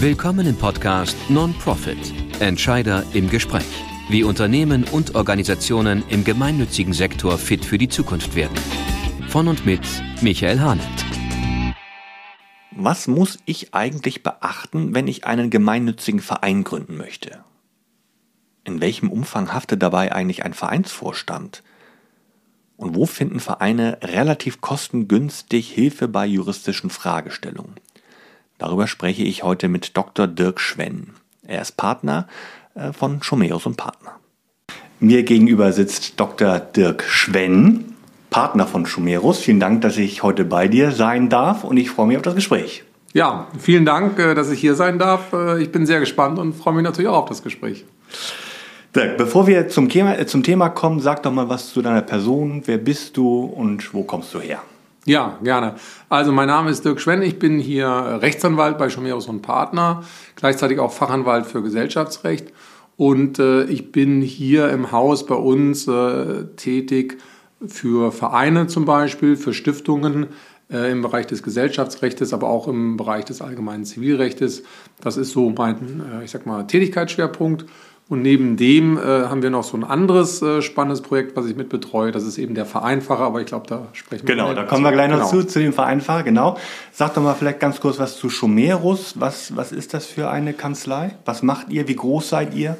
Willkommen im Podcast Non-Profit Entscheider im Gespräch. Wie Unternehmen und Organisationen im gemeinnützigen Sektor fit für die Zukunft werden. Von und mit Michael Hahnert. Was muss ich eigentlich beachten, wenn ich einen gemeinnützigen Verein gründen möchte? In welchem Umfang haftet dabei eigentlich ein Vereinsvorstand? Und wo finden Vereine relativ kostengünstig Hilfe bei juristischen Fragestellungen? Darüber spreche ich heute mit Dr. Dirk Schwenn. Er ist Partner äh, von Schomeus und Partner. Mir gegenüber sitzt Dr. Dirk Schwenn, Partner von Schomerus. Vielen Dank, dass ich heute bei dir sein darf und ich freue mich auf das Gespräch. Ja, vielen Dank, äh, dass ich hier sein darf. Äh, ich bin sehr gespannt und freue mich natürlich auch auf das Gespräch. Dirk, bevor wir zum Thema, zum Thema kommen, sag doch mal was zu deiner Person. Wer bist du und wo kommst du her? Ja, gerne. Also mein Name ist Dirk Schwenn, ich bin hier Rechtsanwalt bei Schomerus und Partner, gleichzeitig auch Fachanwalt für Gesellschaftsrecht und äh, ich bin hier im Haus bei uns äh, tätig für Vereine zum Beispiel, für Stiftungen äh, im Bereich des Gesellschaftsrechts, aber auch im Bereich des allgemeinen Zivilrechts. Das ist so mein, äh, ich sag mal, Tätigkeitsschwerpunkt. Und neben dem äh, haben wir noch so ein anderes äh, spannendes Projekt, was ich mitbetreue. Das ist eben der Vereinfacher, aber ich glaube, da sprechen wir Genau, da kommen wir gleich noch genau. zu, zu dem Vereinfacher, genau. Sag doch mal vielleicht ganz kurz was zu Schomerus. Was, was ist das für eine Kanzlei? Was macht ihr? Wie groß seid ihr?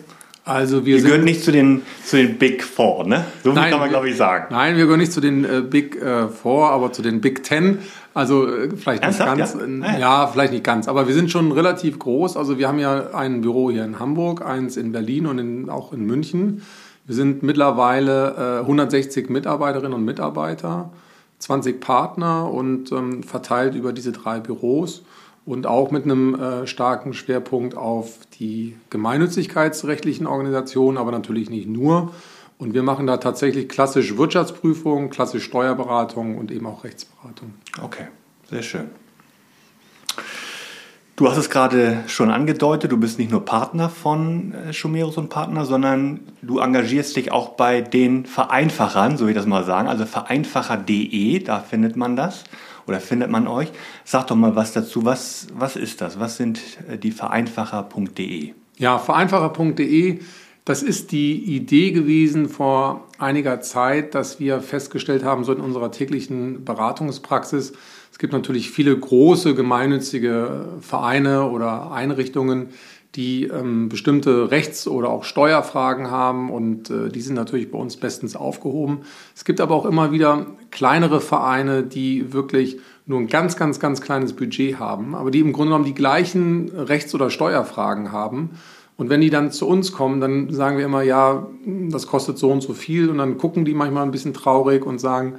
Also wir ihr gehört nicht zu den, zu den Big Four, ne? So viel kann man, glaube ich, sagen. Nein, wir gehören nicht zu den äh, Big äh, Four, aber zu den Big Ten. Also äh, vielleicht Ernsthaft, nicht ganz. Ja? Äh, ja? vielleicht nicht ganz. Aber wir sind schon relativ groß. Also wir haben ja ein Büro hier in Hamburg, eins in Berlin und in, auch in München. Wir sind mittlerweile 160 äh, Mitarbeiterinnen und Mitarbeiter, 20 Partner und ähm, verteilt über diese drei Büros und auch mit einem äh, starken Schwerpunkt auf die gemeinnützigkeitsrechtlichen Organisationen, aber natürlich nicht nur. Und wir machen da tatsächlich klassisch Wirtschaftsprüfung, klassisch Steuerberatung und eben auch Rechtsberatung. Okay, sehr schön. Du hast es gerade schon angedeutet, du bist nicht nur Partner von äh, Schumerus und Partner, sondern du engagierst dich auch bei den Vereinfachern, so wie ich das mal sagen, also vereinfacher.de, da findet man das oder findet man euch. Sag doch mal was dazu. Was, was ist das? Was sind äh, die vereinfacher.de? Ja, vereinfacher.de, das ist die Idee gewesen vor einiger Zeit, dass wir festgestellt haben, so in unserer täglichen Beratungspraxis, es gibt natürlich viele große gemeinnützige Vereine oder Einrichtungen, die ähm, bestimmte Rechts- oder auch Steuerfragen haben und äh, die sind natürlich bei uns bestens aufgehoben. Es gibt aber auch immer wieder kleinere Vereine, die wirklich nur ein ganz, ganz, ganz kleines Budget haben, aber die im Grunde genommen die gleichen Rechts- oder Steuerfragen haben. Und wenn die dann zu uns kommen, dann sagen wir immer, ja, das kostet so und so viel. Und dann gucken die manchmal ein bisschen traurig und sagen,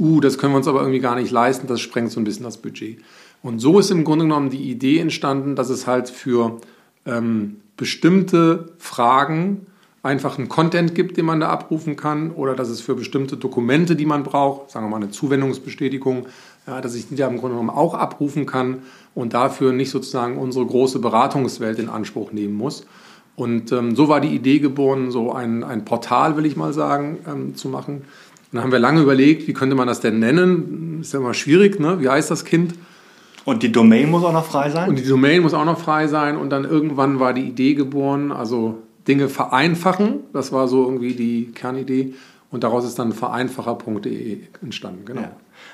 uh, das können wir uns aber irgendwie gar nicht leisten, das sprengt so ein bisschen das Budget. Und so ist im Grunde genommen die Idee entstanden, dass es halt für ähm, bestimmte Fragen einfach einen Content gibt, den man da abrufen kann, oder dass es für bestimmte Dokumente, die man braucht, sagen wir mal eine Zuwendungsbestätigung, ja, dass ich die da im Grunde genommen auch abrufen kann und dafür nicht sozusagen unsere große Beratungswelt in Anspruch nehmen muss. Und ähm, so war die Idee geboren, so ein, ein Portal, will ich mal sagen, ähm, zu machen. Und dann haben wir lange überlegt, wie könnte man das denn nennen? Ist ja immer schwierig, ne? Wie heißt das Kind? Und die Domain muss auch noch frei sein? Und die Domain muss auch noch frei sein. Und dann irgendwann war die Idee geboren, also Dinge vereinfachen. Das war so irgendwie die Kernidee. Und daraus ist dann vereinfacher.de entstanden. Genau. Ja.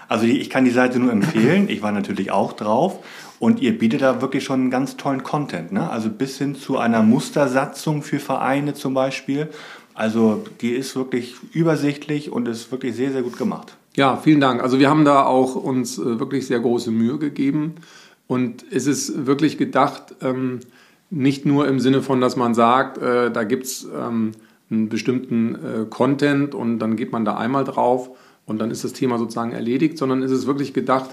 Also ich kann die Seite nur empfehlen. Ich war natürlich auch drauf. Und ihr bietet da wirklich schon einen ganz tollen Content. Ne? Also bis hin zu einer Mustersatzung für Vereine zum Beispiel. Also die ist wirklich übersichtlich und ist wirklich sehr, sehr gut gemacht. Ja, vielen Dank. Also wir haben da auch uns äh, wirklich sehr große Mühe gegeben und es ist wirklich gedacht, ähm, nicht nur im Sinne von, dass man sagt, äh, da gibt es ähm, einen bestimmten äh, Content und dann geht man da einmal drauf und dann ist das Thema sozusagen erledigt, sondern es ist wirklich gedacht,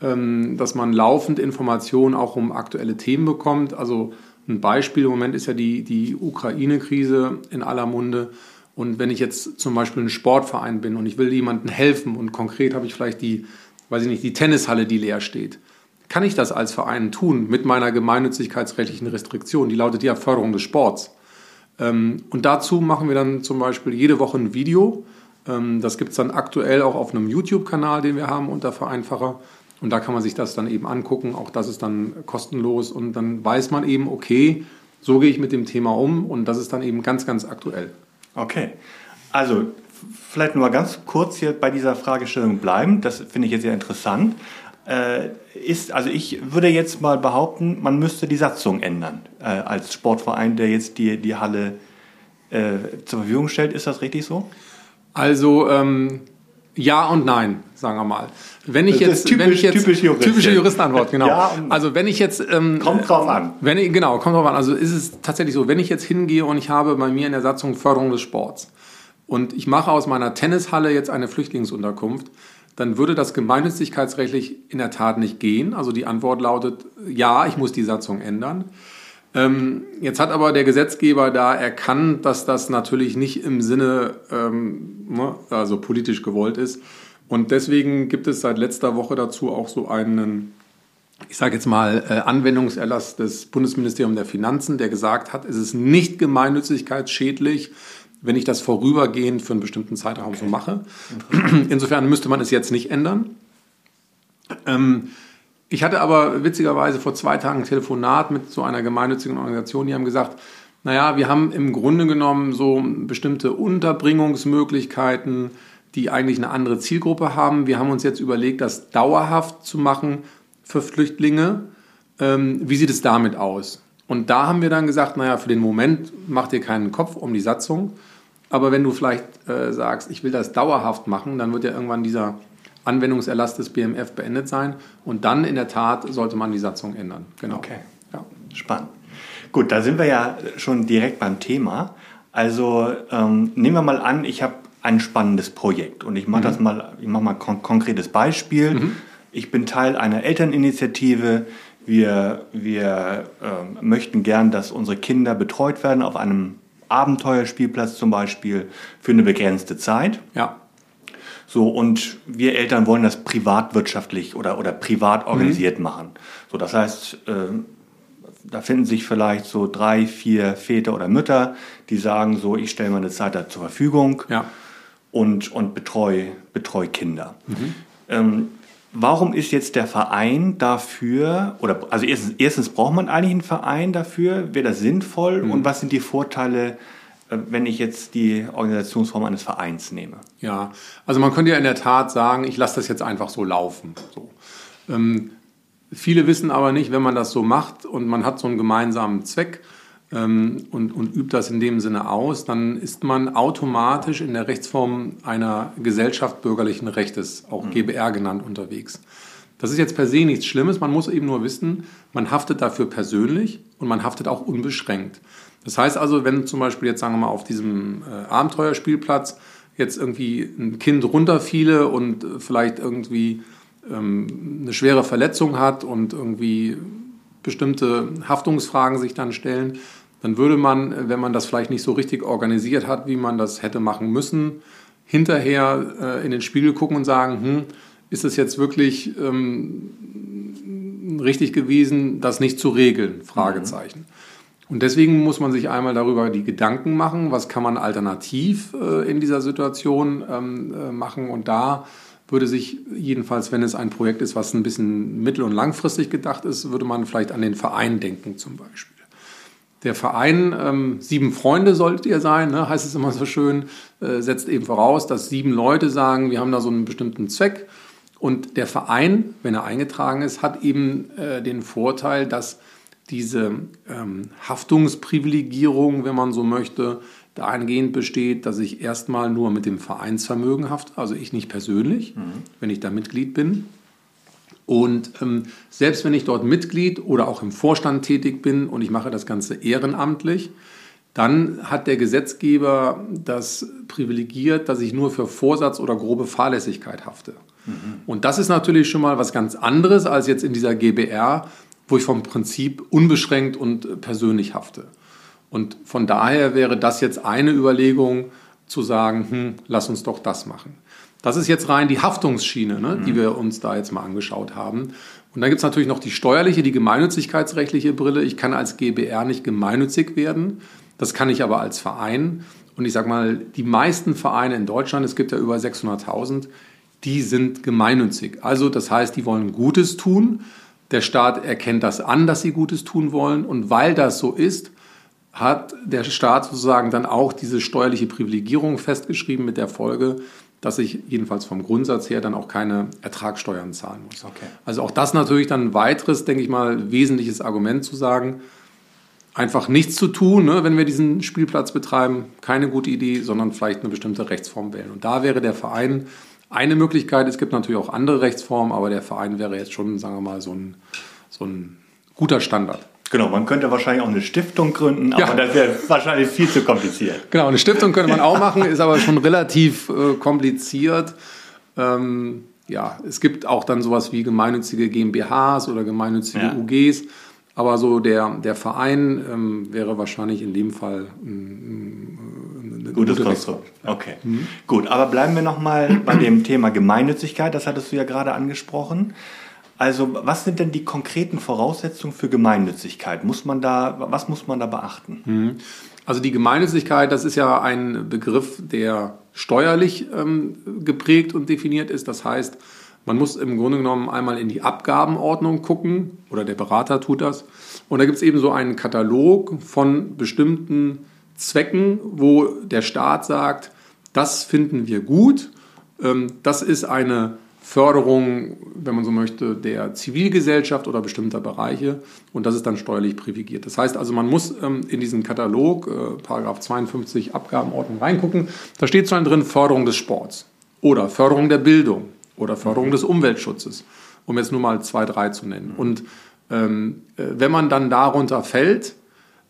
ähm, dass man laufend Informationen auch um aktuelle Themen bekommt. Also ein Beispiel im Moment ist ja die, die Ukraine-Krise in aller Munde. Und wenn ich jetzt zum Beispiel ein Sportverein bin und ich will jemandem helfen und konkret habe ich vielleicht die, weiß ich nicht, die Tennishalle, die leer steht, kann ich das als Verein tun mit meiner gemeinnützigkeitsrechtlichen Restriktion? Die lautet ja Förderung des Sports. Ähm, und dazu machen wir dann zum Beispiel jede Woche ein Video. Ähm, das gibt es dann aktuell auch auf einem YouTube-Kanal, den wir haben unter Vereinfacher. Und da kann man sich das dann eben angucken. Auch das ist dann kostenlos. Und dann weiß man eben, okay, so gehe ich mit dem Thema um. Und das ist dann eben ganz, ganz aktuell. Okay. Also vielleicht nur ganz kurz hier bei dieser Fragestellung bleiben. Das finde ich jetzt sehr interessant. Äh, ist, also ich würde jetzt mal behaupten, man müsste die Satzung ändern äh, als Sportverein, der jetzt die, die Halle äh, zur Verfügung stellt. Ist das richtig so? Also ähm, ja und nein, sagen wir mal. Wenn ich jetzt, typisch, wenn ich jetzt typisch Jurist, typische Juristenantwort, genau. Ja also wenn ich jetzt ähm, kommt drauf an. Wenn ich, genau, kommt drauf an. Also ist es tatsächlich so, wenn ich jetzt hingehe und ich habe bei mir in der Satzung Förderung des Sports und ich mache aus meiner Tennishalle jetzt eine Flüchtlingsunterkunft, dann würde das gemeinnützigkeitsrechtlich in der Tat nicht gehen. Also die Antwort lautet, ja, ich muss die Satzung ändern. Ähm, jetzt hat aber der Gesetzgeber da erkannt, dass das natürlich nicht im Sinne, ähm, ne, also politisch gewollt ist. Und deswegen gibt es seit letzter Woche dazu auch so einen, ich sage jetzt mal, äh, Anwendungserlass des Bundesministeriums der Finanzen, der gesagt hat, es ist nicht gemeinnützigkeitsschädlich, wenn ich das vorübergehend für einen bestimmten Zeitraum okay. so mache. Insofern müsste man es jetzt nicht ändern. Ähm, ich hatte aber witzigerweise vor zwei Tagen ein Telefonat mit so einer gemeinnützigen Organisation, die haben gesagt, naja, wir haben im Grunde genommen so bestimmte Unterbringungsmöglichkeiten, die eigentlich eine andere Zielgruppe haben. Wir haben uns jetzt überlegt, das dauerhaft zu machen für Flüchtlinge. Ähm, wie sieht es damit aus? Und da haben wir dann gesagt, naja, für den Moment macht ihr keinen Kopf um die Satzung. Aber wenn du vielleicht äh, sagst, ich will das dauerhaft machen, dann wird ja irgendwann dieser Anwendungserlass des BMF beendet sein. Und dann in der Tat sollte man die Satzung ändern. Genau. Okay. Ja. Spannend. Gut, da sind wir ja schon direkt beim Thema. Also ähm, nehmen wir mal an, ich habe ein spannendes Projekt und ich mache mhm. das mal, ich mache mal ein kon konkretes Beispiel. Mhm. Ich bin Teil einer Elterninitiative. Wir, wir äh, möchten gern, dass unsere Kinder betreut werden auf einem Abenteuerspielplatz zum Beispiel für eine begrenzte Zeit. Ja. So, und wir Eltern wollen das privatwirtschaftlich oder, oder privat organisiert mhm. machen. So, das heißt, äh, da finden sich vielleicht so drei, vier Väter oder Mütter, die sagen so, ich stelle meine Zeit da zur Verfügung ja. und, und betreue betreu Kinder. Mhm. Ähm, warum ist jetzt der Verein dafür, oder also erstens, erstens braucht man eigentlich einen Verein dafür, wäre das sinnvoll mhm. und was sind die Vorteile, wenn ich jetzt die Organisationsform eines Vereins nehme? Ja, also man könnte ja in der Tat sagen, ich lasse das jetzt einfach so laufen. So. Ähm, viele wissen aber nicht, wenn man das so macht und man hat so einen gemeinsamen Zweck, ähm, und, und übt das in dem Sinne aus, dann ist man automatisch in der Rechtsform einer Gesellschaft bürgerlichen Rechtes, auch mhm. GBR genannt, unterwegs. Das ist jetzt per se nichts Schlimmes, man muss eben nur wissen, man haftet dafür persönlich und man haftet auch unbeschränkt. Das heißt also, wenn zum Beispiel jetzt sagen wir mal auf diesem äh, Abenteuerspielplatz jetzt irgendwie ein Kind runterfiele und äh, vielleicht irgendwie ähm, eine schwere Verletzung hat und irgendwie bestimmte Haftungsfragen sich dann stellen, dann würde man, wenn man das vielleicht nicht so richtig organisiert hat, wie man das hätte machen müssen, hinterher äh, in den Spiegel gucken und sagen, hm, ist es jetzt wirklich ähm, richtig gewesen, das nicht zu regeln? Fragezeichen. Mhm. Und deswegen muss man sich einmal darüber die Gedanken machen, was kann man alternativ äh, in dieser Situation ähm, äh, machen. Und da würde sich jedenfalls, wenn es ein Projekt ist, was ein bisschen mittel- und langfristig gedacht ist, würde man vielleicht an den Verein denken zum Beispiel. Der Verein, ähm, sieben Freunde solltet ihr sein, ne, heißt es immer so schön, äh, setzt eben voraus, dass sieben Leute sagen, wir haben da so einen bestimmten Zweck. Und der Verein, wenn er eingetragen ist, hat eben äh, den Vorteil, dass diese ähm, Haftungsprivilegierung, wenn man so möchte, dahingehend besteht, dass ich erstmal nur mit dem Vereinsvermögen hafte, also ich nicht persönlich, mhm. wenn ich da Mitglied bin. Und ähm, selbst wenn ich dort Mitglied oder auch im Vorstand tätig bin und ich mache das Ganze ehrenamtlich, dann hat der Gesetzgeber das privilegiert, dass ich nur für Vorsatz oder grobe Fahrlässigkeit hafte. Mhm. Und das ist natürlich schon mal was ganz anderes als jetzt in dieser GBR, wo ich vom Prinzip unbeschränkt und persönlich hafte. Und von daher wäre das jetzt eine Überlegung zu sagen, hm, lass uns doch das machen. Das ist jetzt rein die Haftungsschiene, ne, mhm. die wir uns da jetzt mal angeschaut haben. Und dann gibt es natürlich noch die steuerliche, die gemeinnützigkeitsrechtliche Brille. Ich kann als GBR nicht gemeinnützig werden. Das kann ich aber als Verein. Und ich sage mal, die meisten Vereine in Deutschland, es gibt ja über 600.000, die sind gemeinnützig. Also das heißt, die wollen Gutes tun. Der Staat erkennt das an, dass sie Gutes tun wollen. Und weil das so ist, hat der Staat sozusagen dann auch diese steuerliche Privilegierung festgeschrieben mit der Folge, dass ich jedenfalls vom Grundsatz her dann auch keine Ertragssteuern zahlen muss. Okay. Also auch das natürlich dann ein weiteres, denke ich mal, wesentliches Argument zu sagen, einfach nichts zu tun, ne, wenn wir diesen Spielplatz betreiben, keine gute Idee, sondern vielleicht eine bestimmte Rechtsform wählen. Und da wäre der Verein eine Möglichkeit. Es gibt natürlich auch andere Rechtsformen, aber der Verein wäre jetzt schon, sagen wir mal, so ein, so ein guter Standard. Genau, man könnte wahrscheinlich auch eine Stiftung gründen, aber ja. das wäre wahrscheinlich viel zu kompliziert. Genau, eine Stiftung könnte man auch machen, ist aber schon relativ äh, kompliziert. Ähm, ja, es gibt auch dann sowas wie gemeinnützige GmbHs oder gemeinnützige ja. UGs. Aber so der, der Verein ähm, wäre wahrscheinlich in dem Fall ein, ein gutes gute Konstrukt. Okay, mhm. gut. Aber bleiben wir nochmal bei dem Thema Gemeinnützigkeit. Das hattest du ja gerade angesprochen. Also was sind denn die konkreten Voraussetzungen für Gemeinnützigkeit? Muss man da, was muss man da beachten? Mhm. Also die Gemeinnützigkeit, das ist ja ein Begriff, der steuerlich ähm, geprägt und definiert ist. Das heißt, man muss im Grunde genommen einmal in die Abgabenordnung gucken oder der Berater tut das. Und da gibt es eben so einen Katalog von bestimmten Zwecken, wo der Staat sagt, das finden wir gut. Ähm, das ist eine Förderung, wenn man so möchte, der Zivilgesellschaft oder bestimmter Bereiche und das ist dann steuerlich privilegiert. Das heißt also, man muss ähm, in diesen Katalog, äh, Paragraph 52 Abgabenordnung reingucken. Da steht zwar drin Förderung des Sports oder Förderung der Bildung oder Förderung mhm. des Umweltschutzes, um jetzt nur mal zwei, drei zu nennen. Und ähm, äh, wenn man dann darunter fällt,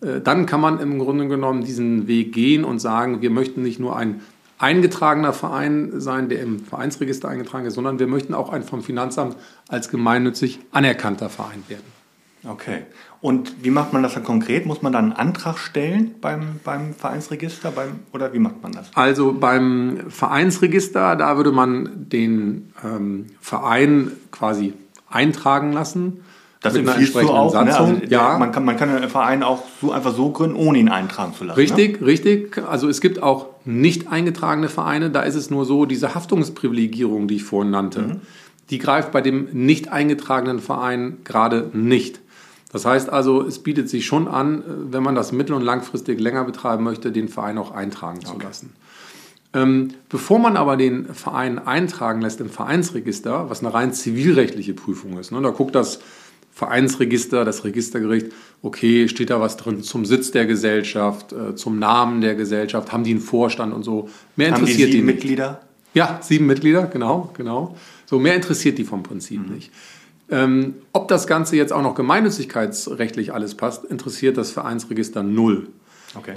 dann kann man im Grunde genommen diesen Weg gehen und sagen, wir möchten nicht nur ein eingetragener Verein sein, der im Vereinsregister eingetragen ist, sondern wir möchten auch ein vom Finanzamt als gemeinnützig anerkannter Verein werden. Okay. Und wie macht man das dann konkret? Muss man dann einen Antrag stellen beim, beim Vereinsregister beim, oder wie macht man das? Also beim Vereinsregister, da würde man den ähm, Verein quasi eintragen lassen das einer entsprechenden auch. Ne? Also ja. Man kann, man kann einen Verein auch so einfach so gründen, ohne ihn eintragen zu lassen. Richtig, ne? richtig. Also es gibt auch nicht eingetragene Vereine. Da ist es nur so, diese Haftungsprivilegierung, die ich vorhin nannte, mhm. die greift bei dem nicht eingetragenen Verein gerade nicht. Das heißt also, es bietet sich schon an, wenn man das mittel- und langfristig länger betreiben möchte, den Verein auch eintragen zu okay. lassen. Ähm, bevor man aber den Verein eintragen lässt im Vereinsregister, was eine rein zivilrechtliche Prüfung ist, ne, da guckt das Vereinsregister, das Registergericht, okay, steht da was drin zum Sitz der Gesellschaft, äh, zum Namen der Gesellschaft, haben die einen Vorstand und so. Mehr interessiert haben die sieben die Mitglieder? Ja, sieben Mitglieder, genau, genau. So, mehr interessiert die vom Prinzip mhm. nicht. Ähm, ob das Ganze jetzt auch noch gemeinnützigkeitsrechtlich alles passt, interessiert das Vereinsregister null. Okay.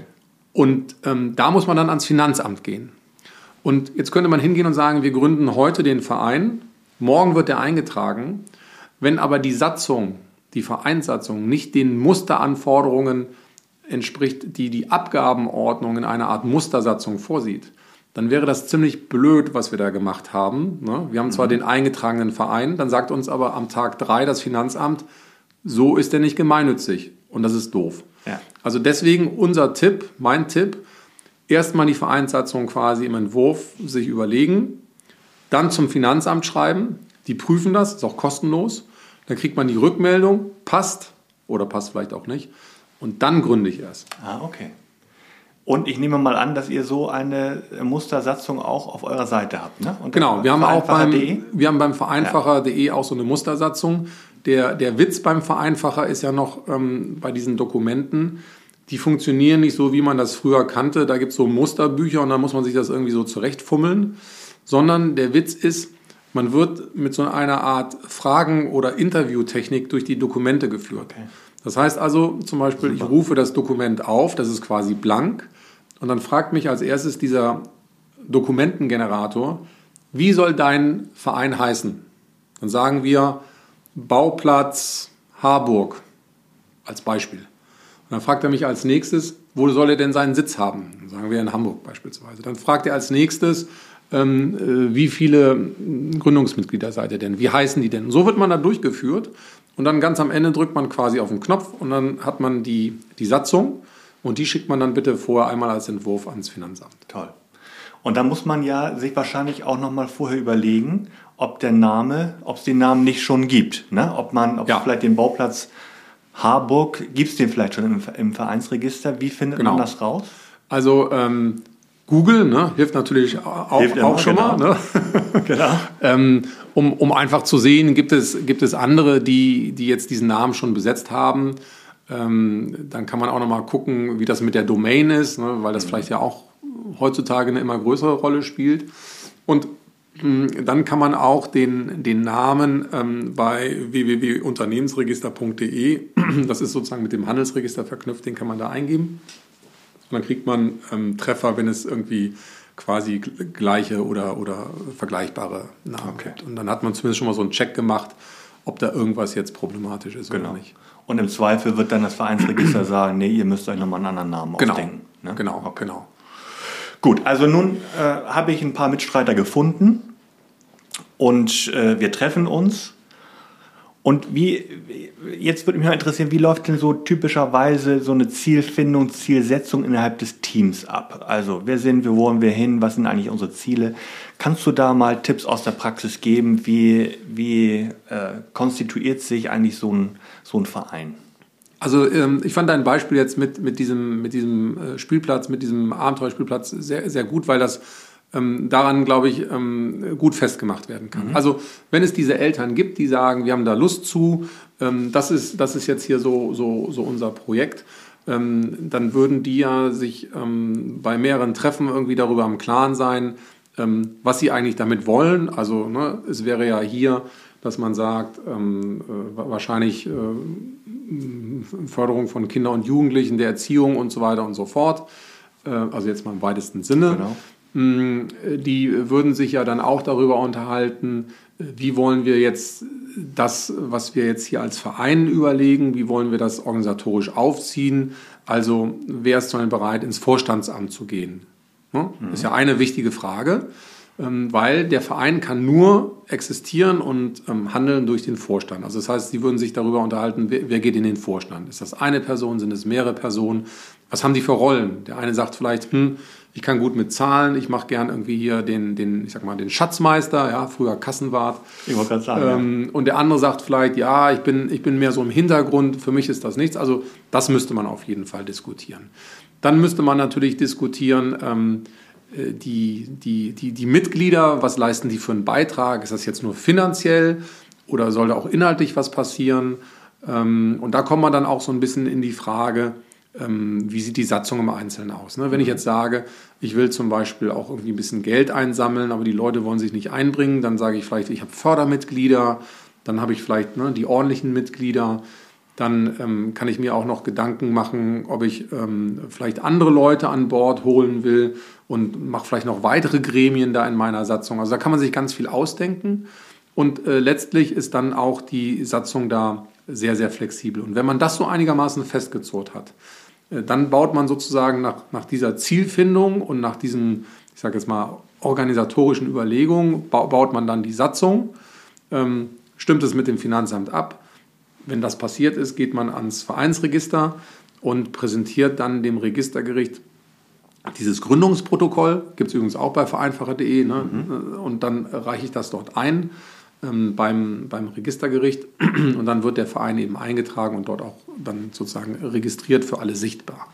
Und ähm, da muss man dann ans Finanzamt gehen. Und jetzt könnte man hingehen und sagen, wir gründen heute den Verein, morgen wird er eingetragen wenn aber die Satzung, die Vereinssatzung, nicht den Musteranforderungen entspricht, die die Abgabenordnung in einer Art Mustersatzung vorsieht, dann wäre das ziemlich blöd, was wir da gemacht haben. Ne? Wir haben zwar mhm. den eingetragenen Verein, dann sagt uns aber am Tag drei das Finanzamt, so ist er nicht gemeinnützig. Und das ist doof. Ja. Also deswegen unser Tipp, mein Tipp, erstmal die Vereinssatzung quasi im Entwurf sich überlegen, dann zum Finanzamt schreiben, die prüfen das, ist auch kostenlos dann kriegt man die Rückmeldung, passt oder passt vielleicht auch nicht. Und dann gründe ich erst. Ah, okay. Und ich nehme mal an, dass ihr so eine Mustersatzung auch auf eurer Seite habt. Ne? Und genau, wir haben auch beim, wir haben beim Vereinfacher.de ja. auch so eine Mustersatzung. Der, der Witz beim Vereinfacher ist ja noch ähm, bei diesen Dokumenten, die funktionieren nicht so, wie man das früher kannte. Da gibt es so Musterbücher und dann muss man sich das irgendwie so zurechtfummeln. Sondern der Witz ist, man wird mit so einer Art Fragen- oder Interviewtechnik durch die Dokumente geführt. Okay. Das heißt also zum Beispiel, Super. ich rufe das Dokument auf, das ist quasi blank, und dann fragt mich als erstes dieser Dokumentengenerator, wie soll dein Verein heißen? Dann sagen wir Bauplatz Harburg als Beispiel. Und dann fragt er mich als nächstes, wo soll er denn seinen Sitz haben? Dann sagen wir in Hamburg beispielsweise. Dann fragt er als nächstes, ähm, äh, wie viele Gründungsmitglieder seid ihr denn? Wie heißen die denn? So wird man da durchgeführt und dann ganz am Ende drückt man quasi auf den Knopf und dann hat man die, die Satzung und die schickt man dann bitte vorher einmal als Entwurf ans Finanzamt. Toll. Und da muss man ja sich wahrscheinlich auch nochmal vorher überlegen, ob der Name, ob es den Namen nicht schon gibt. Ne? Ob man, ob ja. vielleicht den Bauplatz Harburg, gibt es den vielleicht schon im, im, Vereinsregister? Wie findet genau. man das raus? Also ähm, Google ne, hilft natürlich auch, hilft auch schon genau. mal. Ne? genau. ähm, um, um einfach zu sehen, gibt es, gibt es andere, die, die jetzt diesen Namen schon besetzt haben. Ähm, dann kann man auch noch mal gucken, wie das mit der Domain ist, ne, weil das mhm. vielleicht ja auch heutzutage eine immer größere Rolle spielt. Und mh, hm, dann kann man auch den, den Namen ähm, bei www.unternehmensregister.de, das ist sozusagen mit dem Handelsregister verknüpft, den kann man da eingeben. Dann kriegt man ähm, Treffer, wenn es irgendwie quasi gleiche oder, oder vergleichbare Namen okay. gibt. Und dann hat man zumindest schon mal so einen Check gemacht, ob da irgendwas jetzt problematisch ist genau. oder nicht. Und im Zweifel wird dann das Vereinsregister sagen, nee, ihr müsst euch nochmal einen anderen Namen genau. ausdenken. Ne? Genau, okay. genau. Gut, also nun äh, habe ich ein paar Mitstreiter gefunden und äh, wir treffen uns. Und wie, jetzt würde mich mal interessieren, wie läuft denn so typischerweise so eine Zielfindung, Zielsetzung innerhalb des Teams ab? Also, wer sind wir, wo wollen wir hin, was sind eigentlich unsere Ziele? Kannst du da mal Tipps aus der Praxis geben? Wie, wie äh, konstituiert sich eigentlich so ein, so ein Verein? Also ähm, ich fand dein Beispiel jetzt mit, mit diesem, mit diesem äh, Spielplatz, mit diesem Abenteuerspielplatz sehr, sehr gut, weil das ähm, daran, glaube ich, ähm, gut festgemacht werden kann. Mhm. Also wenn es diese Eltern gibt, die sagen, wir haben da Lust zu, ähm, das, ist, das ist jetzt hier so, so, so unser Projekt, ähm, dann würden die ja sich ähm, bei mehreren Treffen irgendwie darüber im Klaren sein, was sie eigentlich damit wollen. Also ne, es wäre ja hier dass man sagt, ähm, äh, wahrscheinlich äh, Förderung von Kindern und Jugendlichen, der Erziehung und so weiter und so fort. Äh, also jetzt mal im weitesten Sinne. Genau. Mm, die würden sich ja dann auch darüber unterhalten, wie wollen wir jetzt das, was wir jetzt hier als Verein überlegen, wie wollen wir das organisatorisch aufziehen. Also wer ist denn bereit, ins Vorstandsamt zu gehen? Das ist ja eine wichtige Frage. Ähm, weil der Verein kann nur existieren und ähm, handeln durch den Vorstand. Also das heißt, sie würden sich darüber unterhalten, wer, wer, geht in den Vorstand? Ist das eine Person, sind es mehrere Personen? Was haben die für Rollen? Der eine sagt vielleicht, hm, ich kann gut mit Zahlen, ich mache gern irgendwie hier den, den, ich sag mal, den Schatzmeister, ja, früher Kassenwart. Ich wollte gerade sagen. Ähm, ja. Und der andere sagt vielleicht, ja, ich bin, ich bin mehr so im Hintergrund, für mich ist das nichts. Also das müsste man auf jeden Fall diskutieren. Dann müsste man natürlich diskutieren, ähm, äh, die, die, die, die Mitglieder, was leisten die für einen Beitrag? Ist das jetzt nur finanziell oder soll da auch inhaltlich was passieren? Ähm, und da kommt man dann auch so ein bisschen in die Frage, wie sieht die Satzung im Einzelnen aus? Ne? Wenn ich jetzt sage, ich will zum Beispiel auch irgendwie ein bisschen Geld einsammeln, aber die Leute wollen sich nicht einbringen, dann sage ich vielleicht, ich habe Fördermitglieder, dann habe ich vielleicht ne, die ordentlichen Mitglieder dann ähm, kann ich mir auch noch Gedanken machen, ob ich ähm, vielleicht andere Leute an Bord holen will und mache vielleicht noch weitere Gremien da in meiner Satzung. Also da kann man sich ganz viel ausdenken. Und äh, letztlich ist dann auch die Satzung da sehr, sehr flexibel. Und wenn man das so einigermaßen festgezurrt hat, dann baut man sozusagen nach, nach dieser Zielfindung und nach diesen, ich sage jetzt mal, organisatorischen Überlegungen, baut man dann die Satzung, ähm, stimmt es mit dem Finanzamt ab wenn das passiert ist, geht man ans Vereinsregister und präsentiert dann dem Registergericht dieses Gründungsprotokoll. Gibt es übrigens auch bei vereinfacher.de. Ne? Mhm. Und dann reiche ich das dort ein beim, beim Registergericht. Und dann wird der Verein eben eingetragen und dort auch dann sozusagen registriert für alle sichtbar.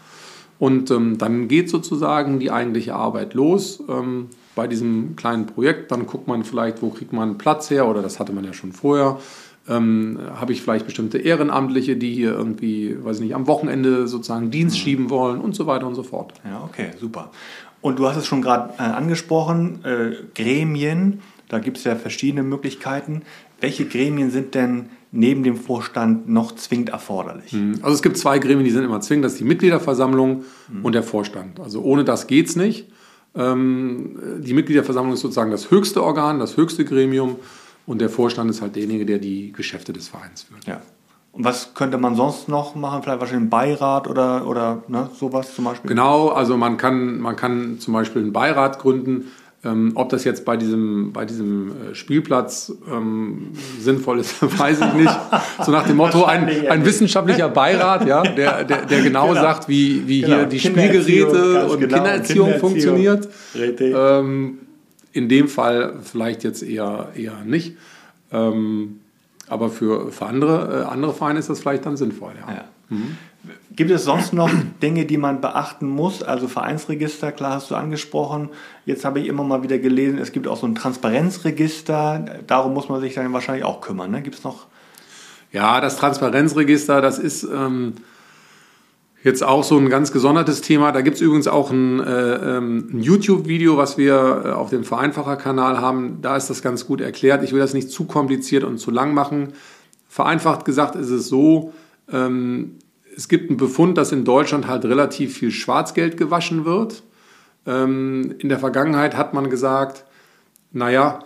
Und ähm, dann geht sozusagen die eigentliche Arbeit los ähm, bei diesem kleinen Projekt. Dann guckt man vielleicht, wo kriegt man Platz her, oder das hatte man ja schon vorher ähm, habe ich vielleicht bestimmte Ehrenamtliche, die hier irgendwie, weiß ich nicht, am Wochenende sozusagen Dienst mhm. schieben wollen und so weiter und so fort. Ja, okay, super. Und du hast es schon gerade äh, angesprochen, äh, Gremien, da gibt es ja verschiedene Möglichkeiten. Welche Gremien sind denn neben dem Vorstand noch zwingend erforderlich? Mhm. Also es gibt zwei Gremien, die sind immer zwingend, das ist die Mitgliederversammlung mhm. und der Vorstand. Also ohne das geht es nicht. Ähm, die Mitgliederversammlung ist sozusagen das höchste Organ, das höchste Gremium. Und der Vorstand ist halt derjenige, der die Geschäfte des Vereins führt. Ja. Und was könnte man sonst noch machen? Vielleicht wahrscheinlich einen Beirat oder, oder ne, sowas zum Beispiel? Genau, also man kann, man kann zum Beispiel einen Beirat gründen. Ähm, ob das jetzt bei diesem, bei diesem äh, Spielplatz ähm, sinnvoll ist, weiß ich nicht. So nach dem Motto, ein, ein wissenschaftlicher Beirat, ja, der, der, der genau, genau, sagt, wie, wie genau. hier die Spielgeräte und genau. Kindererziehung, Kindererziehung funktioniert. Ähm, in dem Fall vielleicht jetzt eher, eher nicht. Ähm, aber für, für andere, äh, andere Vereine ist das vielleicht dann sinnvoll, ja. ja. Mhm. Gibt es sonst noch Dinge, die man beachten muss? Also Vereinsregister, klar hast du angesprochen. Jetzt habe ich immer mal wieder gelesen, es gibt auch so ein Transparenzregister. Darum muss man sich dann wahrscheinlich auch kümmern. Ne? Gibt es noch? Ja, das Transparenzregister, das ist ähm, jetzt auch so ein ganz gesondertes Thema. Da gibt es übrigens auch ein, äh, ähm, ein YouTube-Video, was wir äh, auf dem Vereinfacher-Kanal haben. Da ist das ganz gut erklärt. Ich will das nicht zu kompliziert und zu lang machen. Vereinfacht gesagt ist es so, ähm, es gibt einen Befund, dass in Deutschland halt relativ viel Schwarzgeld gewaschen wird. Ähm, in der Vergangenheit hat man gesagt, naja,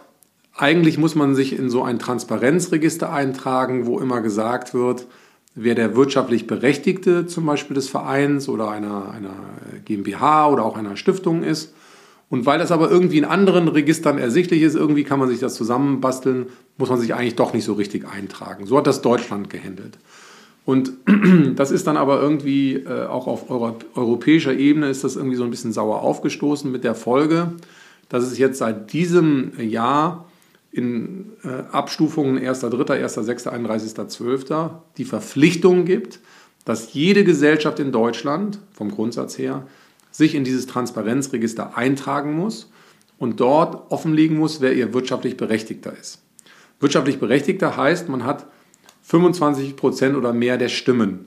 eigentlich muss man sich in so ein Transparenzregister eintragen, wo immer gesagt wird, wer der wirtschaftlich Berechtigte zum Beispiel des Vereins oder einer, einer GmbH oder auch einer Stiftung ist. Und weil das aber irgendwie in anderen Registern ersichtlich ist, irgendwie kann man sich das zusammenbasteln, muss man sich eigentlich doch nicht so richtig eintragen. So hat das Deutschland gehandelt. Und das ist dann aber irgendwie äh, auch auf Euro europäischer Ebene ist das irgendwie so ein bisschen sauer aufgestoßen mit der Folge, dass es jetzt seit diesem Jahr in äh, Abstufungen 1.3., 1.6., 31.12. die Verpflichtung gibt, dass jede Gesellschaft in Deutschland vom Grundsatz her sich in dieses Transparenzregister eintragen muss und dort offenlegen muss, wer ihr wirtschaftlich Berechtigter ist. Wirtschaftlich Berechtigter heißt, man hat 25 Prozent oder mehr der Stimmen.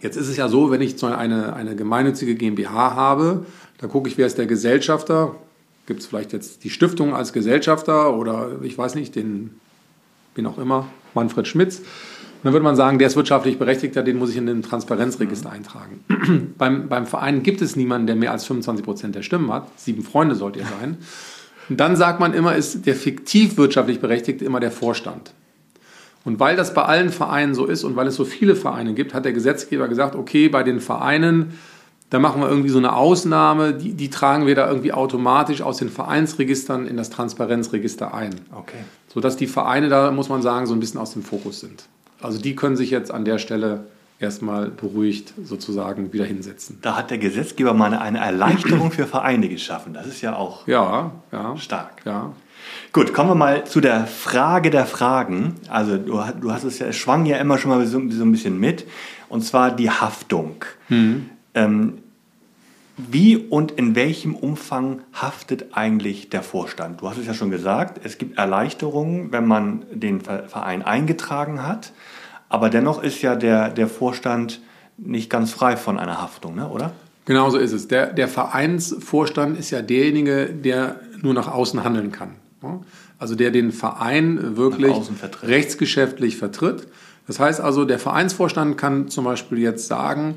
Jetzt ist es ja so, wenn ich eine, eine gemeinnützige GmbH habe, da gucke ich, wer ist der Gesellschafter. Gibt es vielleicht jetzt die Stiftung als Gesellschafter oder ich weiß nicht, den, wen auch immer, Manfred Schmitz. Und dann würde man sagen, der ist wirtschaftlich Berechtigter, den muss ich in den Transparenzregister mhm. eintragen. beim, beim Verein gibt es niemanden, der mehr als 25 Prozent der Stimmen hat. Sieben Freunde sollt ihr sein. Und dann sagt man immer, ist der fiktiv wirtschaftlich Berechtigte immer der Vorstand. Und weil das bei allen Vereinen so ist und weil es so viele Vereine gibt, hat der Gesetzgeber gesagt, okay, bei den Vereinen, da machen wir irgendwie so eine Ausnahme, die, die tragen wir da irgendwie automatisch aus den Vereinsregistern in das Transparenzregister ein. Okay. Sodass die Vereine da, muss man sagen, so ein bisschen aus dem Fokus sind. Also die können sich jetzt an der Stelle erstmal beruhigt sozusagen wieder hinsetzen. Da hat der Gesetzgeber mal eine Erleichterung für Vereine geschaffen. Das ist ja auch ja, ja, stark. Ja. Gut, kommen wir mal zu der Frage der Fragen. Also du, du hast es ja, es schwang ja immer schon mal so, so ein bisschen mit. Und zwar die Haftung. Mhm. Ähm, wie und in welchem Umfang haftet eigentlich der Vorstand? Du hast es ja schon gesagt, es gibt Erleichterungen, wenn man den Verein eingetragen hat. Aber dennoch ist ja der, der Vorstand nicht ganz frei von einer Haftung, ne? oder? Genau so ist es. Der, der Vereinsvorstand ist ja derjenige, der nur nach außen handeln kann. Also der den Verein wirklich vertritt. rechtsgeschäftlich vertritt. Das heißt also, der Vereinsvorstand kann zum Beispiel jetzt sagen,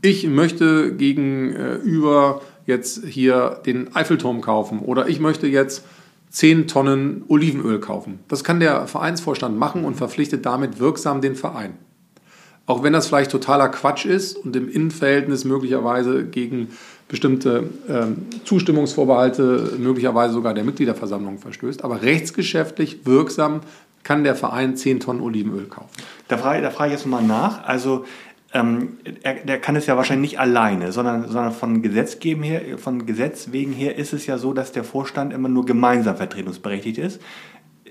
ich möchte gegenüber jetzt hier den Eiffelturm kaufen oder ich möchte jetzt 10 Tonnen Olivenöl kaufen. Das kann der Vereinsvorstand machen und verpflichtet damit wirksam den Verein. Auch wenn das vielleicht totaler Quatsch ist und im Innenverhältnis möglicherweise gegen bestimmte ähm, Zustimmungsvorbehalte, möglicherweise sogar der Mitgliederversammlung verstößt. Aber rechtsgeschäftlich wirksam kann der Verein 10 Tonnen Olivenöl kaufen. Da frage, da frage ich jetzt mal nach. Also ähm, er, der kann es ja wahrscheinlich nicht alleine, sondern, sondern von Gesetzgeben her, von Gesetz wegen her ist es ja so, dass der Vorstand immer nur gemeinsam vertretungsberechtigt ist.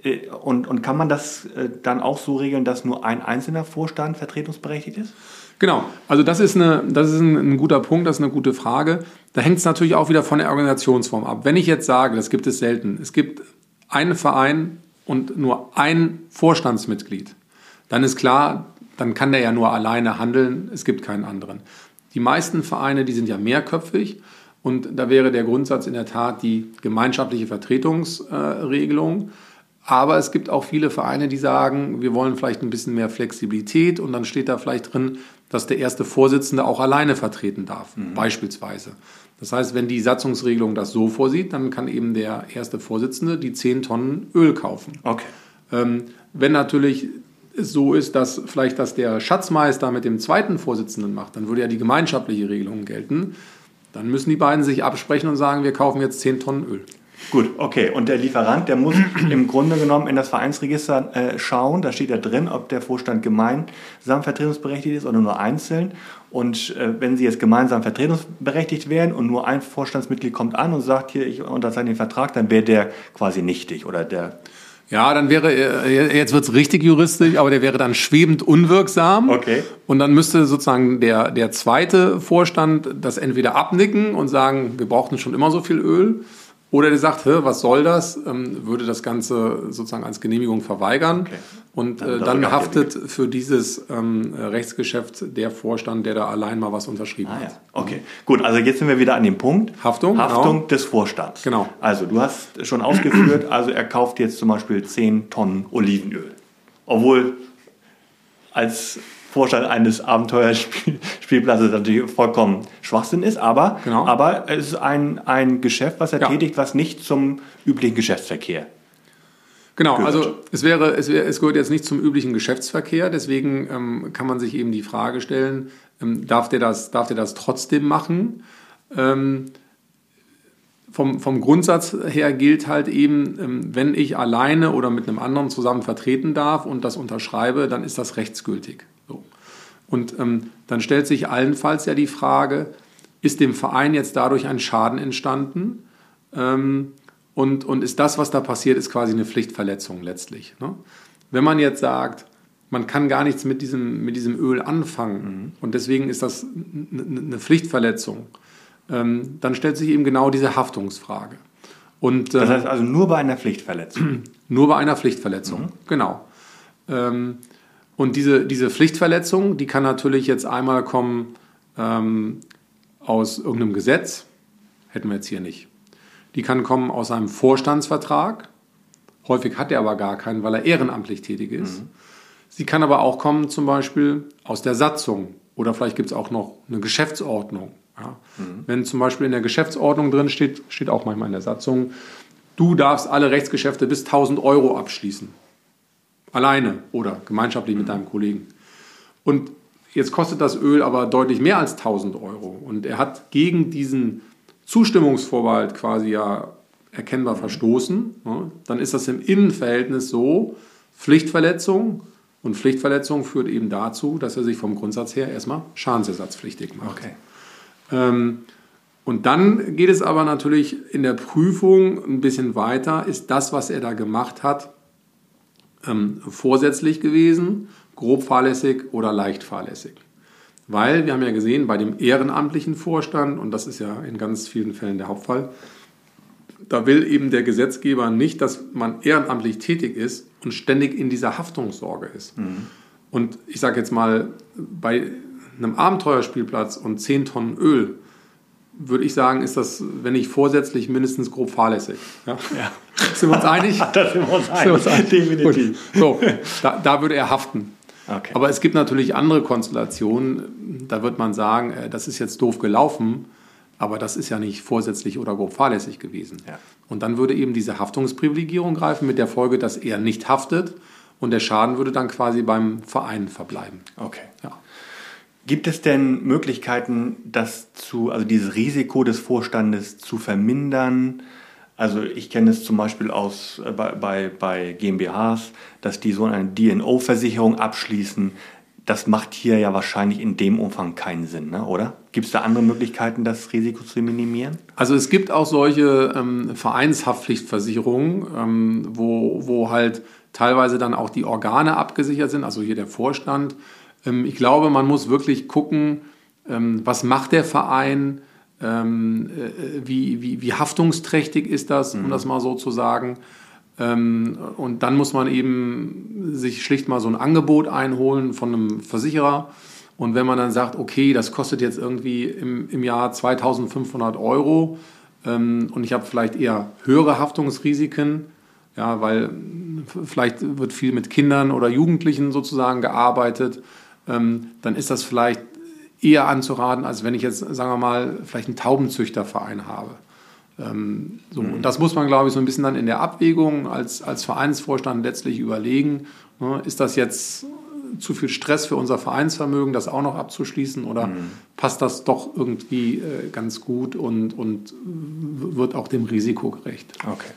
Äh, und, und kann man das äh, dann auch so regeln, dass nur ein einzelner Vorstand vertretungsberechtigt ist? Genau, also das ist, eine, das ist ein, ein guter Punkt, das ist eine gute Frage. Da hängt es natürlich auch wieder von der Organisationsform ab. Wenn ich jetzt sage, das gibt es selten, es gibt einen Verein und nur ein Vorstandsmitglied, dann ist klar, dann kann der ja nur alleine handeln, es gibt keinen anderen. Die meisten Vereine, die sind ja mehrköpfig und da wäre der Grundsatz in der Tat die gemeinschaftliche Vertretungsregelung. Aber es gibt auch viele Vereine, die sagen, wir wollen vielleicht ein bisschen mehr Flexibilität und dann steht da vielleicht drin, dass der erste Vorsitzende auch alleine vertreten darf, mhm. beispielsweise. Das heißt, wenn die Satzungsregelung das so vorsieht, dann kann eben der erste Vorsitzende die 10 Tonnen Öl kaufen. Okay. Ähm, wenn natürlich so ist, dass vielleicht das der Schatzmeister mit dem zweiten Vorsitzenden macht, dann würde ja die gemeinschaftliche Regelung gelten. Dann müssen die beiden sich absprechen und sagen, wir kaufen jetzt 10 Tonnen Öl. Gut, okay. Und der Lieferant, der muss im Grunde genommen in das Vereinsregister äh, schauen. Da steht ja drin, ob der Vorstand gemeinsam vertretungsberechtigt ist oder nur einzeln. Und äh, wenn Sie jetzt gemeinsam vertretungsberechtigt wären und nur ein Vorstandsmitglied kommt an und sagt, hier, ich unterzeichne den Vertrag, dann wäre der quasi nichtig oder der ja, dann wäre, äh, jetzt wird's richtig juristisch, aber der wäre dann schwebend unwirksam. Okay. Und dann müsste sozusagen der, der zweite Vorstand das entweder abnicken und sagen, wir brauchten schon immer so viel Öl oder der sagt, was soll das, ähm, würde das Ganze sozusagen als Genehmigung verweigern. Okay. Und äh, dann haftet für dieses ähm, Rechtsgeschäft der Vorstand, der da allein mal was unterschrieben ah, hat. Ja. Okay, gut, also jetzt sind wir wieder an dem Punkt. Haftung. Haftung genau. des Vorstands. Genau. Also du hast schon ausgeführt, also er kauft jetzt zum Beispiel 10 Tonnen Olivenöl. Obwohl als Vorstand eines Abenteuerspielplatzes natürlich vollkommen Schwachsinn ist, aber, genau. aber es ist ein, ein Geschäft, was er ja. tätigt, was nicht zum üblichen Geschäftsverkehr Genau, gehört. also es wäre, es wäre, es gehört jetzt nicht zum üblichen Geschäftsverkehr, deswegen ähm, kann man sich eben die Frage stellen, ähm, darf der das, darf der das trotzdem machen? Ähm, vom, vom Grundsatz her gilt halt eben, ähm, wenn ich alleine oder mit einem anderen zusammen vertreten darf und das unterschreibe, dann ist das rechtsgültig. So. Und ähm, dann stellt sich allenfalls ja die Frage, ist dem Verein jetzt dadurch ein Schaden entstanden? Ähm, und, und ist das, was da passiert, ist quasi eine Pflichtverletzung letztlich. Ne? Wenn man jetzt sagt, man kann gar nichts mit diesem, mit diesem Öl anfangen mhm. und deswegen ist das eine Pflichtverletzung, ähm, dann stellt sich eben genau diese Haftungsfrage. Und, das heißt also nur bei einer Pflichtverletzung? Nur bei einer Pflichtverletzung, mhm. genau. Ähm, und diese, diese Pflichtverletzung, die kann natürlich jetzt einmal kommen ähm, aus irgendeinem Gesetz, hätten wir jetzt hier nicht. Die kann kommen aus einem Vorstandsvertrag, häufig hat er aber gar keinen, weil er ehrenamtlich tätig ist. Mhm. Sie kann aber auch kommen zum Beispiel aus der Satzung oder vielleicht gibt es auch noch eine Geschäftsordnung. Ja. Mhm. Wenn zum Beispiel in der Geschäftsordnung drin steht, steht auch manchmal in der Satzung, du darfst alle Rechtsgeschäfte bis 1000 Euro abschließen alleine oder gemeinschaftlich mit deinem Kollegen. Und jetzt kostet das Öl aber deutlich mehr als 1000 Euro. Und er hat gegen diesen Zustimmungsvorbehalt quasi ja erkennbar verstoßen. Dann ist das im Innenverhältnis so, Pflichtverletzung. Und Pflichtverletzung führt eben dazu, dass er sich vom Grundsatz her erstmal schadensersatzpflichtig macht. Okay. Ähm, und dann geht es aber natürlich in der Prüfung ein bisschen weiter. Ist das, was er da gemacht hat, ähm, vorsätzlich gewesen, grob fahrlässig oder leicht fahrlässig. Weil wir haben ja gesehen, bei dem ehrenamtlichen Vorstand, und das ist ja in ganz vielen Fällen der Hauptfall, da will eben der Gesetzgeber nicht, dass man ehrenamtlich tätig ist und ständig in dieser Haftungssorge ist. Mhm. Und ich sage jetzt mal, bei einem Abenteuerspielplatz und 10 Tonnen Öl, würde ich sagen, ist das, wenn nicht vorsätzlich, mindestens grob fahrlässig. Ja? ja. Sind wir uns einig? da sind wir uns einig, uns einig. definitiv. So, da, da, würde er haften. Okay. Aber es gibt natürlich andere Konstellationen, da wird man sagen, äh, das ist jetzt doof gelaufen, aber das ist ja nicht vorsätzlich oder grob fahrlässig gewesen. Ja. Und dann würde eben diese Haftungsprivilegierung greifen mit der Folge, dass er nicht haftet und der Schaden würde dann quasi beim Verein verbleiben. Okay. Ja. Gibt es denn Möglichkeiten, das zu, also dieses Risiko des Vorstandes zu vermindern? Also ich kenne es zum Beispiel aus äh, bei, bei, bei GmbHs, dass die so eine DNO-Versicherung abschließen. Das macht hier ja wahrscheinlich in dem Umfang keinen Sinn, ne? oder? Gibt es da andere Möglichkeiten, das Risiko zu minimieren? Also es gibt auch solche ähm, Vereinshaftpflichtversicherungen, ähm, wo, wo halt teilweise dann auch die Organe abgesichert sind, also hier der Vorstand ich glaube, man muss wirklich gucken, ähm, was macht der Verein, ähm, äh, wie, wie, wie haftungsträchtig ist das, um mhm. das mal so zu sagen. und dann muss man eben sich schlicht mal so ein Angebot einholen von einem Versicherer. Und wenn man dann sagt, okay, das kostet jetzt irgendwie im, im Jahr 2500 Euro und ich habe vielleicht eher höhere Haftungsrisiken, ja, weil vielleicht wird viel mit Kindern oder Jugendlichen sozusagen gearbeitet, ähm, dann ist das vielleicht eher anzuraten, als wenn ich jetzt, sagen wir mal, vielleicht einen Taubenzüchterverein habe. Ähm, so. Mhm. Und das muss man, glaube ich, so ein bisschen dann in der Abwägung als, als Vereinsvorstand letztlich überlegen. Ne? Ist das jetzt zu viel Stress für unser Vereinsvermögen, das auch noch abzuschließen? Oder mhm. passt das doch irgendwie äh, ganz gut und, und wird auch dem Risiko gerecht? Okay.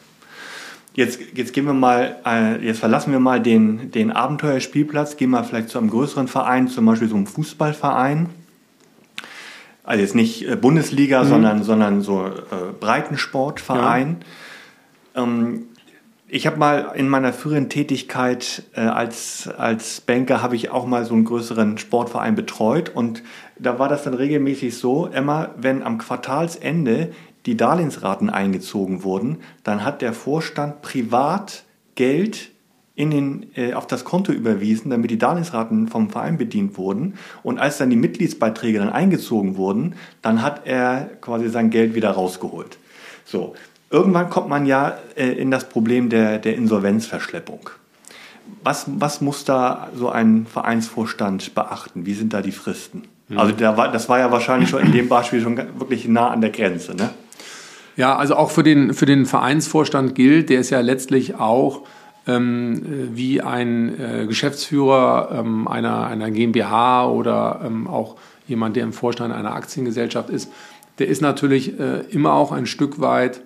Jetzt, jetzt gehen wir mal, äh, jetzt verlassen wir mal den, den Abenteuerspielplatz, gehen wir vielleicht zu einem größeren Verein, zum Beispiel so einem Fußballverein. Also jetzt nicht äh, Bundesliga, mhm. sondern, sondern so äh, Breitensportverein. Ja. Ähm, ich habe mal in meiner früheren Tätigkeit äh, als, als Banker habe ich auch mal so einen größeren Sportverein betreut und da war das dann regelmäßig so, Emma, wenn am Quartalsende die Darlehensraten eingezogen wurden, dann hat der Vorstand privat Geld in den, äh, auf das Konto überwiesen, damit die Darlehensraten vom Verein bedient wurden. Und als dann die Mitgliedsbeiträge dann eingezogen wurden, dann hat er quasi sein Geld wieder rausgeholt. So, irgendwann kommt man ja äh, in das Problem der, der Insolvenzverschleppung. Was, was muss da so ein Vereinsvorstand beachten? Wie sind da die Fristen? Also der war, das war ja wahrscheinlich schon in dem Beispiel schon wirklich nah an der Grenze. Ne? Ja, also auch für den, für den Vereinsvorstand gilt, der ist ja letztlich auch ähm, wie ein äh, Geschäftsführer ähm, einer, einer GmbH oder ähm, auch jemand, der im Vorstand einer Aktiengesellschaft ist, der ist natürlich äh, immer auch ein Stück weit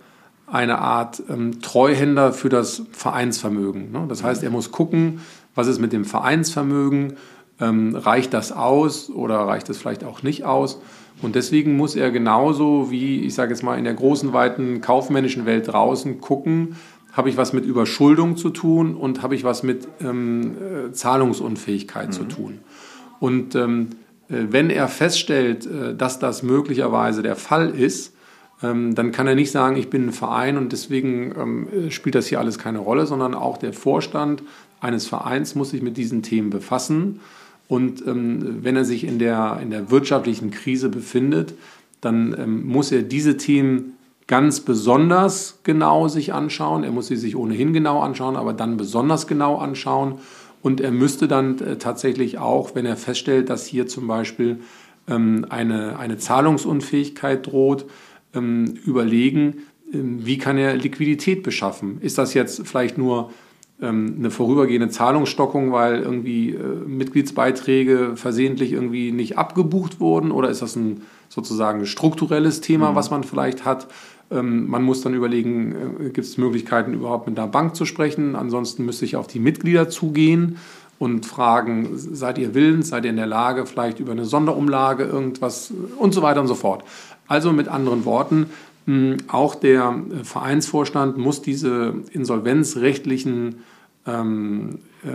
eine Art ähm, Treuhänder für das Vereinsvermögen. Ne? Das heißt, er muss gucken, was ist mit dem Vereinsvermögen, ähm, reicht das aus oder reicht es vielleicht auch nicht aus. Und deswegen muss er genauso wie, ich sage jetzt mal, in der großen, weiten kaufmännischen Welt draußen gucken, habe ich was mit Überschuldung zu tun und habe ich was mit ähm, äh, Zahlungsunfähigkeit mhm. zu tun. Und ähm, äh, wenn er feststellt, äh, dass das möglicherweise der Fall ist, ähm, dann kann er nicht sagen, ich bin ein Verein und deswegen ähm, spielt das hier alles keine Rolle, sondern auch der Vorstand eines Vereins muss sich mit diesen Themen befassen und ähm, wenn er sich in der, in der wirtschaftlichen Krise befindet, dann ähm, muss er diese Themen ganz besonders genau sich anschauen. Er muss sie sich ohnehin genau anschauen, aber dann besonders genau anschauen. Und er müsste dann äh, tatsächlich auch, wenn er feststellt, dass hier zum Beispiel ähm, eine, eine Zahlungsunfähigkeit droht, ähm, überlegen, ähm, wie kann er Liquidität beschaffen. Ist das jetzt vielleicht nur eine vorübergehende Zahlungsstockung, weil irgendwie äh, Mitgliedsbeiträge versehentlich irgendwie nicht abgebucht wurden? Oder ist das ein sozusagen strukturelles Thema, mhm. was man vielleicht hat? Ähm, man muss dann überlegen, äh, gibt es Möglichkeiten, überhaupt mit einer Bank zu sprechen? Ansonsten müsste ich auf die Mitglieder zugehen und fragen, seid ihr willens, seid ihr in der Lage, vielleicht über eine Sonderumlage irgendwas und so weiter und so fort. Also mit anderen Worten, auch der Vereinsvorstand muss diese insolvenzrechtlichen ähm, äh,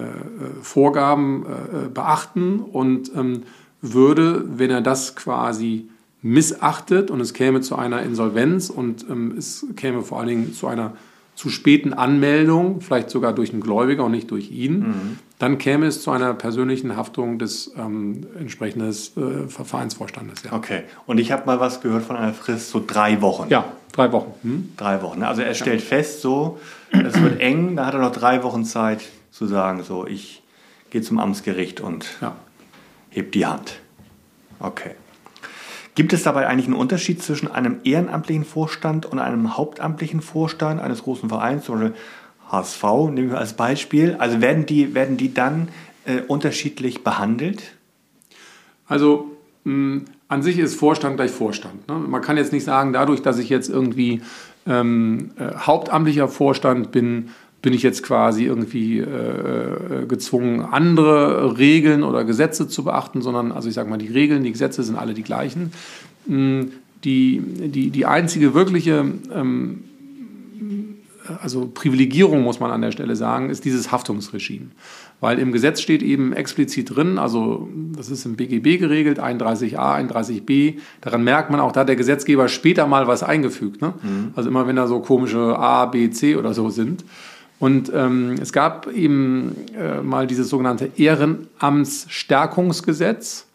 Vorgaben äh, beachten und ähm, würde, wenn er das quasi missachtet und es käme zu einer Insolvenz und ähm, es käme vor allen Dingen zu einer zu späten Anmeldung, vielleicht sogar durch einen Gläubiger und nicht durch ihn, mhm. Dann käme es zu einer persönlichen Haftung des ähm, entsprechenden äh, Vereinsvorstandes. Ja. Okay, und ich habe mal was gehört von einer Frist, so drei Wochen. Ja, drei Wochen. Hm? Drei Wochen. Also er stellt ja. fest, so, es wird eng, da hat er noch drei Wochen Zeit zu sagen, so, ich gehe zum Amtsgericht und ja. heb die Hand. Okay. Gibt es dabei eigentlich einen Unterschied zwischen einem ehrenamtlichen Vorstand und einem hauptamtlichen Vorstand eines großen Vereins, zum Beispiel HSV, nehmen wir als Beispiel? Also werden die, werden die dann äh, unterschiedlich behandelt? Also mh, an sich ist Vorstand gleich Vorstand. Ne? Man kann jetzt nicht sagen, dadurch, dass ich jetzt irgendwie ähm, äh, hauptamtlicher Vorstand bin, bin ich jetzt quasi irgendwie äh, äh, gezwungen, andere Regeln oder Gesetze zu beachten, sondern, also ich sage mal, die Regeln, die Gesetze sind alle die gleichen. Mm, die, die, die einzige wirkliche ähm, also Privilegierung, muss man an der Stelle sagen, ist dieses Haftungsregime. Weil im Gesetz steht eben explizit drin, also das ist im BGB geregelt, 31a, 31b, daran merkt man auch, da hat der Gesetzgeber später mal was eingefügt. Ne? Mhm. Also immer wenn da so komische A, B, C oder so sind. Und ähm, es gab eben äh, mal dieses sogenannte Ehrenamtsstärkungsgesetz.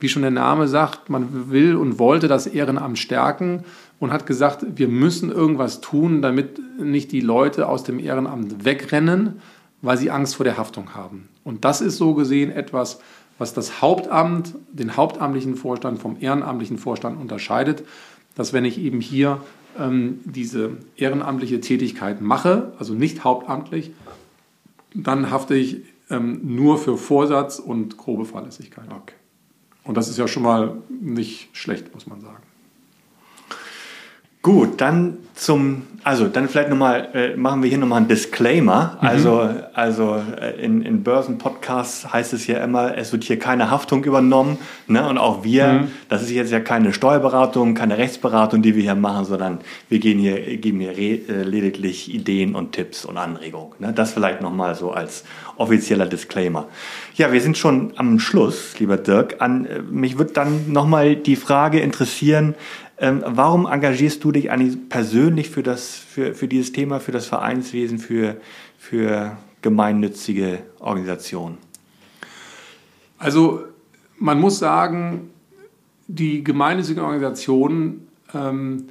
Wie schon der Name sagt, man will und wollte das Ehrenamt stärken und hat gesagt, wir müssen irgendwas tun, damit nicht die Leute aus dem Ehrenamt wegrennen, weil sie Angst vor der Haftung haben. Und das ist so gesehen etwas, was das Hauptamt, den hauptamtlichen Vorstand vom ehrenamtlichen Vorstand unterscheidet, dass wenn ich eben hier ähm, diese ehrenamtliche Tätigkeit mache, also nicht hauptamtlich, dann hafte ich ähm, nur für Vorsatz und grobe Fahrlässigkeit. Okay. Und das ist ja schon mal nicht schlecht, muss man sagen. Gut, dann zum, also dann vielleicht nochmal, äh, machen wir hier nochmal einen Disclaimer. Mhm. Also, also äh, in, in Börsenpodcasts heißt es ja immer, es wird hier keine Haftung übernommen. Ne? Und auch wir, mhm. das ist jetzt ja keine Steuerberatung, keine Rechtsberatung, die wir hier machen, sondern wir gehen hier, geben hier re, äh, lediglich Ideen und Tipps und Anregungen. Ne? Das vielleicht nochmal so als offizieller Disclaimer. Ja, wir sind schon am Schluss, lieber Dirk. An, äh, mich würde dann nochmal die Frage interessieren, ähm, warum engagierst du dich eigentlich persönlich für, das, für, für dieses Thema, für das Vereinswesen, für, für gemeinnützige Organisationen? Also man muss sagen, die gemeinnützigen Organisationen ähm,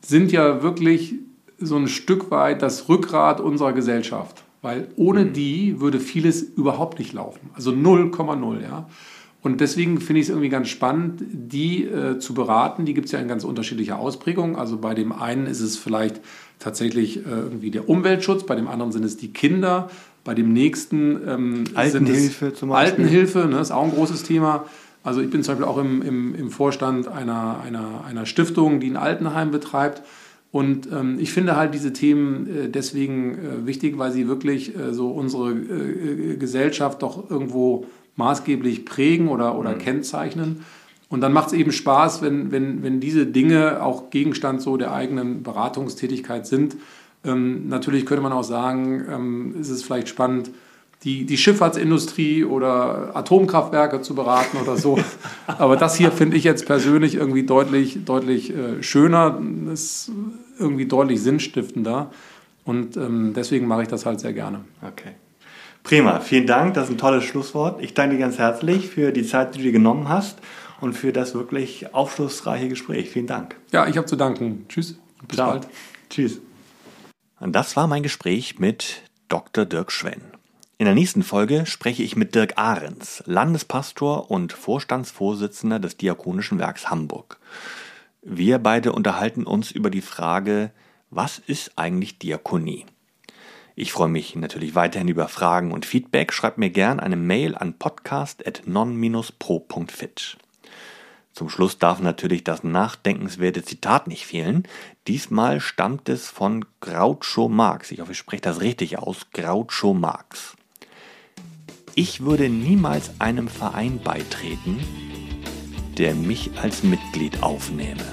sind ja wirklich so ein Stück weit das Rückgrat unserer Gesellschaft. Weil ohne mhm. die würde vieles überhaupt nicht laufen. Also 0,0, ja. Und deswegen finde ich es irgendwie ganz spannend, die äh, zu beraten. Die gibt es ja in ganz unterschiedlicher Ausprägung. Also bei dem einen ist es vielleicht tatsächlich äh, irgendwie der Umweltschutz, bei dem anderen sind es die Kinder, bei dem nächsten ähm, Altenhilfe zum Beispiel. Altenhilfe, ne, ist auch ein großes Thema. Also ich bin zum Beispiel auch im, im, im Vorstand einer, einer, einer Stiftung, die ein Altenheim betreibt. Und ähm, ich finde halt diese Themen äh, deswegen äh, wichtig, weil sie wirklich äh, so unsere äh, Gesellschaft doch irgendwo maßgeblich prägen oder, oder mhm. kennzeichnen. Und dann macht es eben Spaß, wenn, wenn, wenn diese Dinge auch Gegenstand so der eigenen Beratungstätigkeit sind. Ähm, natürlich könnte man auch sagen, ähm, ist es vielleicht spannend, die, die Schifffahrtsindustrie oder Atomkraftwerke zu beraten oder so. Aber das hier finde ich jetzt persönlich irgendwie deutlich, deutlich äh, schöner, ist irgendwie deutlich sinnstiftender. Und ähm, deswegen mache ich das halt sehr gerne. Okay. Prima, vielen Dank, das ist ein tolles Schlusswort. Ich danke dir ganz herzlich für die Zeit, die du dir genommen hast und für das wirklich aufschlussreiche Gespräch. Vielen Dank. Ja, ich habe zu danken. Tschüss bis Ciao. bald. Tschüss. Und das war mein Gespräch mit Dr. Dirk Schwenn. In der nächsten Folge spreche ich mit Dirk Ahrens, Landespastor und Vorstandsvorsitzender des Diakonischen Werks Hamburg. Wir beide unterhalten uns über die Frage, was ist eigentlich Diakonie? Ich freue mich natürlich weiterhin über Fragen und Feedback. Schreibt mir gern eine Mail an podcast.non-pro.fit. Zum Schluss darf natürlich das nachdenkenswerte Zitat nicht fehlen. Diesmal stammt es von Groucho Marx. Ich hoffe, ich spreche das richtig aus. Groucho Marx. Ich würde niemals einem Verein beitreten, der mich als Mitglied aufnehme.